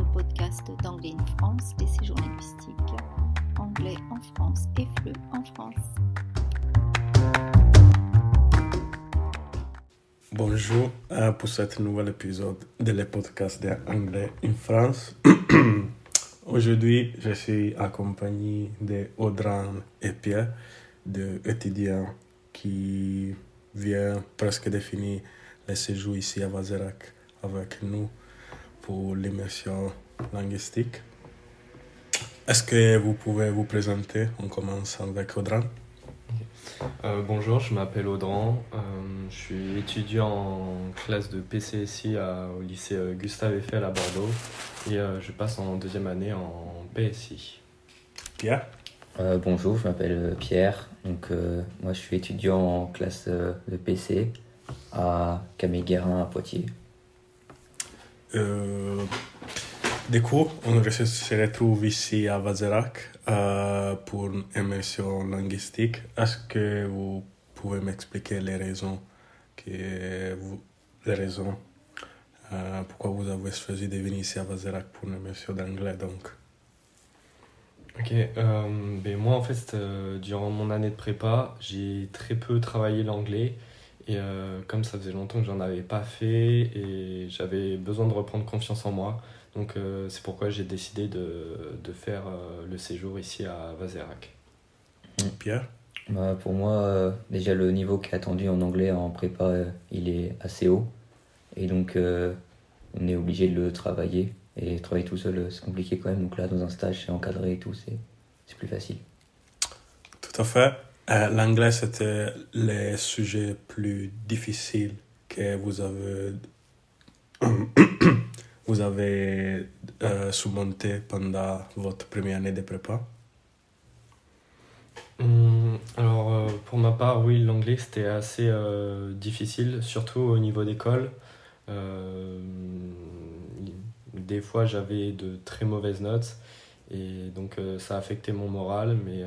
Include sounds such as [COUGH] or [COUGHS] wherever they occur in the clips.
sur le podcast d'Anglais in France, des séjours linguistiques. Anglais en France et FLE en France. Bonjour euh, pour cet nouvel épisode de le podcast d'Anglais in France. [CLEARS THROAT] Aujourd'hui, je suis accompagné de Audran et Pierre, deux étudiants qui viennent presque définir le séjour ici à Vazerac avec nous pour l'immersion linguistique. Est-ce que vous pouvez vous présenter On commence avec Audran? Euh, bonjour, je m'appelle Audran. Euh, je suis étudiant en classe de PCSI à- au lycée euh, Gustave Eiffel à Bordeaux et euh, je passe en deuxième année en PSI. Pierre? Euh, bonjour, je m'appelle Pierre. Donc, euh, moi, je suis étudiant en classe de PC à Camille-Guérin à Poitiers. Euh, du coup, on se retrouve ici à Vazerac euh, pour une immersion linguistique. Est-ce que vous pouvez m'expliquer les raisons, que les raisons euh, pourquoi vous avez choisi de venir ici à Vazerac pour une immersion d'anglais donc? Ok, euh, ben moi en fait, euh, durant mon année de prépa, j'ai très peu travaillé l'anglais et euh, comme ça faisait longtemps que j'en avais pas fait et j'avais besoin de reprendre confiance en moi, donc euh, c'est pourquoi j'ai décidé de, de faire euh, le séjour ici à Vazerac. Pierre? Bah, pour moi, euh, déjà, le niveau qui est attendu en anglais en prépa, euh, il est assez haut. Et donc, euh, on est obligé de le travailler. Et travailler tout seul, c'est compliqué quand même. Donc là, dans un stage, c'est encadré et tout, c'est c'est plus facile. Tout à fait. Euh, L'anglais, c'était le sujet plus difficile que vous avez, [COUGHS] vous avez euh, surmonté pendant votre première année de prépa? Hum, alors, euh, pour ma part, oui, l'anglais c'était assez difficile, surtout au niveau d'école. Des fois, j'avais de très mauvaises notes et donc ça affectait mon moral, mais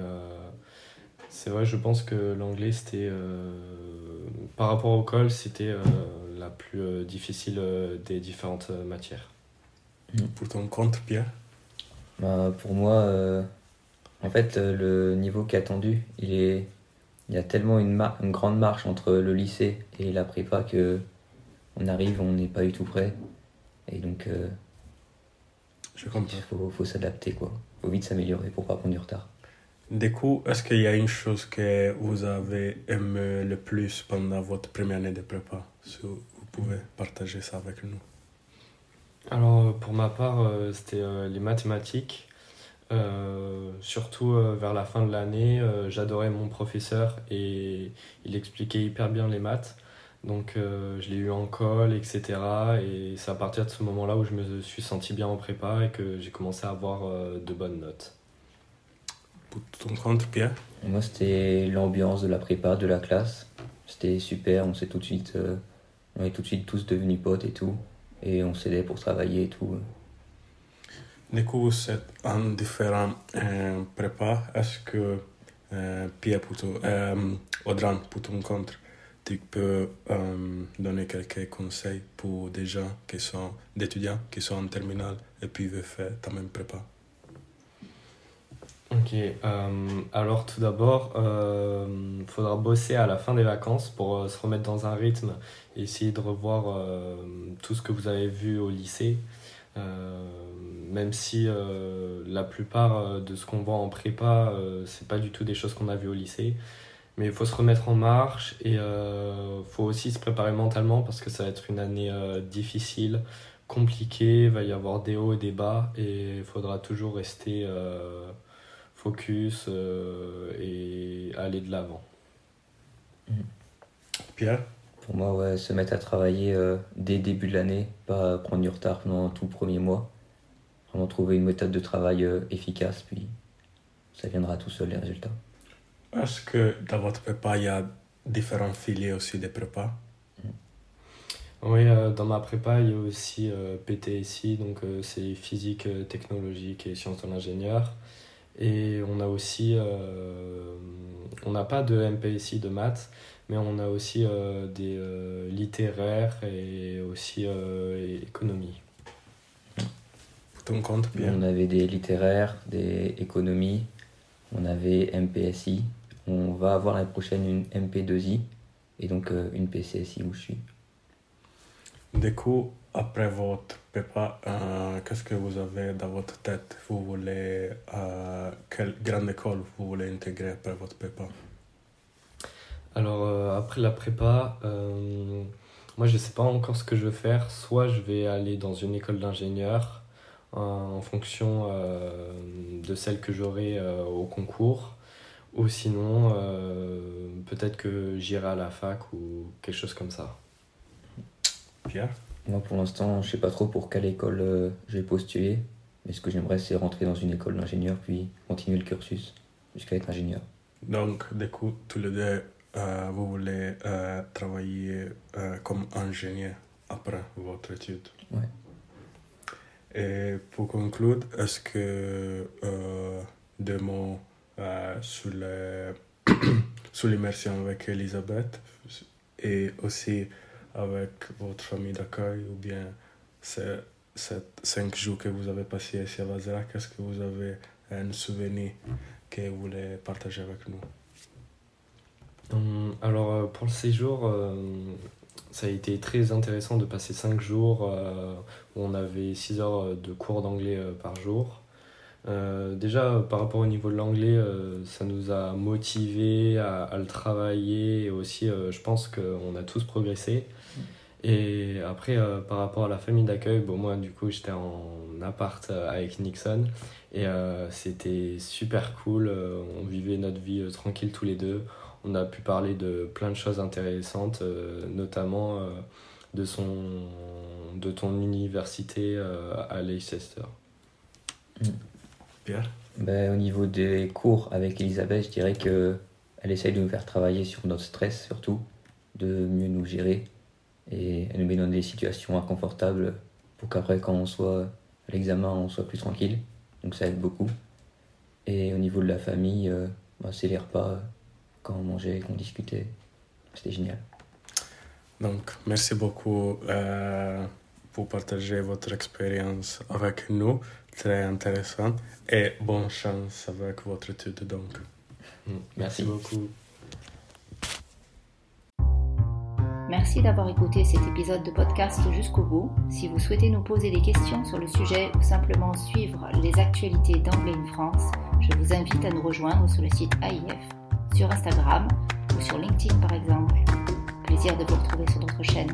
c'est vrai, je pense que l'anglais c'était euh, par rapport au col, c'était euh, la plus euh, difficile euh, des différentes euh, matières. Pour ton compte, Pierre? Bah, pour moi, euh, en fait, euh, le niveau qui est attendu, il est, il y a tellement une, mar- une grande marche entre le lycée et la prépa que on arrive, on n'est pas du tout prêt. Et donc, euh, Je comprends. il faut, faut s'adapter, quoi. faut vite s'améliorer pour pas prendre du retard. Du coup, est-ce qu'il y a une chose que vous avez aimé le plus pendant votre première année de prépa Si vous pouvez partager ça avec nous? Alors, pour ma part, euh, c'était euh, les mathématiques. Euh, surtout vers la fin de l'année, j'adorais mon professeur et il expliquait hyper bien les maths. Donc, je l'ai eu en colle, etc. Et c'est à partir de ce moment-là où je me suis senti bien en prépa et que j'ai commencé à avoir de bonnes notes. Pour ton compte, Pierre moi, c'était l'ambiance de la prépa, de la classe. C'était super, on s'est tout de suite, euh, on est tout de suite tous devenus potes et tout. Et on s'aidait pour travailler et tout. Du coup, c'est en différents euh, prépas. Est-ce que euh, Pierre, pour ton, Audran, pour ton compte, tu peux donner quelques conseils pour des gens qui sont, des étudiants qui sont en terminale et puis veulent faire ta même prépa? Ok, euh, alors tout d'abord, il faudra bosser à la fin des vacances pour euh, se remettre dans un rythme essayer de revoir euh, tout ce que vous avez vu au lycée. Euh, même si euh, la plupart euh, de ce qu'on voit en prépa, euh, c'est pas du tout des choses qu'on a vues au lycée. Mais il faut se remettre en marche et il faut aussi se préparer mentalement parce que ça va être une année euh, difficile, compliquée, il va y avoir des hauts et des bas et il faudra toujours rester euh, focus euh, et aller de l'avant. Pierre? Pour moi, ouais, se mettre à travailler euh, dès le début de l'année, pas prendre du retard pendant tout le premier mois. Vraiment trouver une méthode de travail euh, efficace, puis ça viendra tout seul les résultats. Est-ce que dans votre prépa, il y a différents filières aussi de prépa Oui, euh, dans ma prépa, il y a aussi euh, PTSI, donc euh, c'est physique, technologique et sciences de l'ingénieur. Et on a aussi, euh, on n'a pas de MPSI de maths, mais on a aussi euh, des euh, littéraires et aussi euh, économie. ton compte, bien On avait des littéraires, des économies, on avait MPSI. On va avoir l'année prochaine une MP2I et donc euh, une PCSI où je suis. Du coup, après votre prépa, euh, qu'est-ce que vous avez dans votre tête? Vous voulez, euh, quelle grande école vous voulez intégrer après votre prépa Alors, euh, après la prépa, euh, moi je sais pas encore ce que je veux faire. Soit je vais aller dans une école d'ingénieur en fonction de celle que j'aurai au concours. Ou sinon, peut-être que j'irai à la fac ou quelque chose comme ça. Moi pour l'instant, je sais pas trop pour quelle école euh, je vais postuler, mais ce que j'aimerais c'est rentrer dans une école d'ingénieur puis continuer le cursus jusqu'à être ingénieur. Donc, du coup, tous les deux, euh, vous voulez euh, travailler euh, comme ingénieur après votre étude? Ouais. Et pour conclure, est-ce que deux mots sur le- [COUGHS] sur l'immersion avec Elisabeth et aussi avec votre famille d'accueil ou bien ces, ces cinq jours que vous avez passés ici à Vazerac, est-ce que vous avez un souvenir que vous voulez partager avec nous? Hum, Alors euh, pour le séjour, euh, ça a été très intéressant de passer 5 jours euh, où on avait 6 heures de cours d'anglais par jour. Euh, déjà par rapport au niveau de l'anglais, euh, ça nous a motivés à, le travailler et aussi euh, je pense qu'on a tous progressé. Et après par rapport à la famille d'accueil, moi du coup j'étais en appart avec Nixon et c'était super cool, on vivait notre vie tranquille tous les deux. On a pu parler de plein de choses intéressantes, notamment de, son, de ton université à Leicester. Pierre Ben, au niveau des cours avec Elisabeth, je dirais que elle essaye de nous faire travailler sur notre stress surtout, de mieux nous gérer et elle nous met dans des situations inconfortables pour qu'après quand on soit à l'examen on soit plus tranquille. Donc ça aide beaucoup. Et au niveau de la famille, euh, ben, c'est les repas quand on mangeait, qu'on discutait. C'était génial. Donc, merci beaucoup euh, pour partager votre expérience avec nous. Très intéressant. Et bonne chance avec votre étude, donc. Mm. Merci. Merci beaucoup. Merci d'avoir écouté cet épisode de podcast jusqu'au bout. Si vous souhaitez nous poser des questions sur le sujet ou simplement suivre les actualités d'Anglais in France, je vous invite à nous rejoindre sur le site AIF, sur Instagram ou sur LinkedIn par exemple. Plaisir de vous retrouver sur notre chaîne.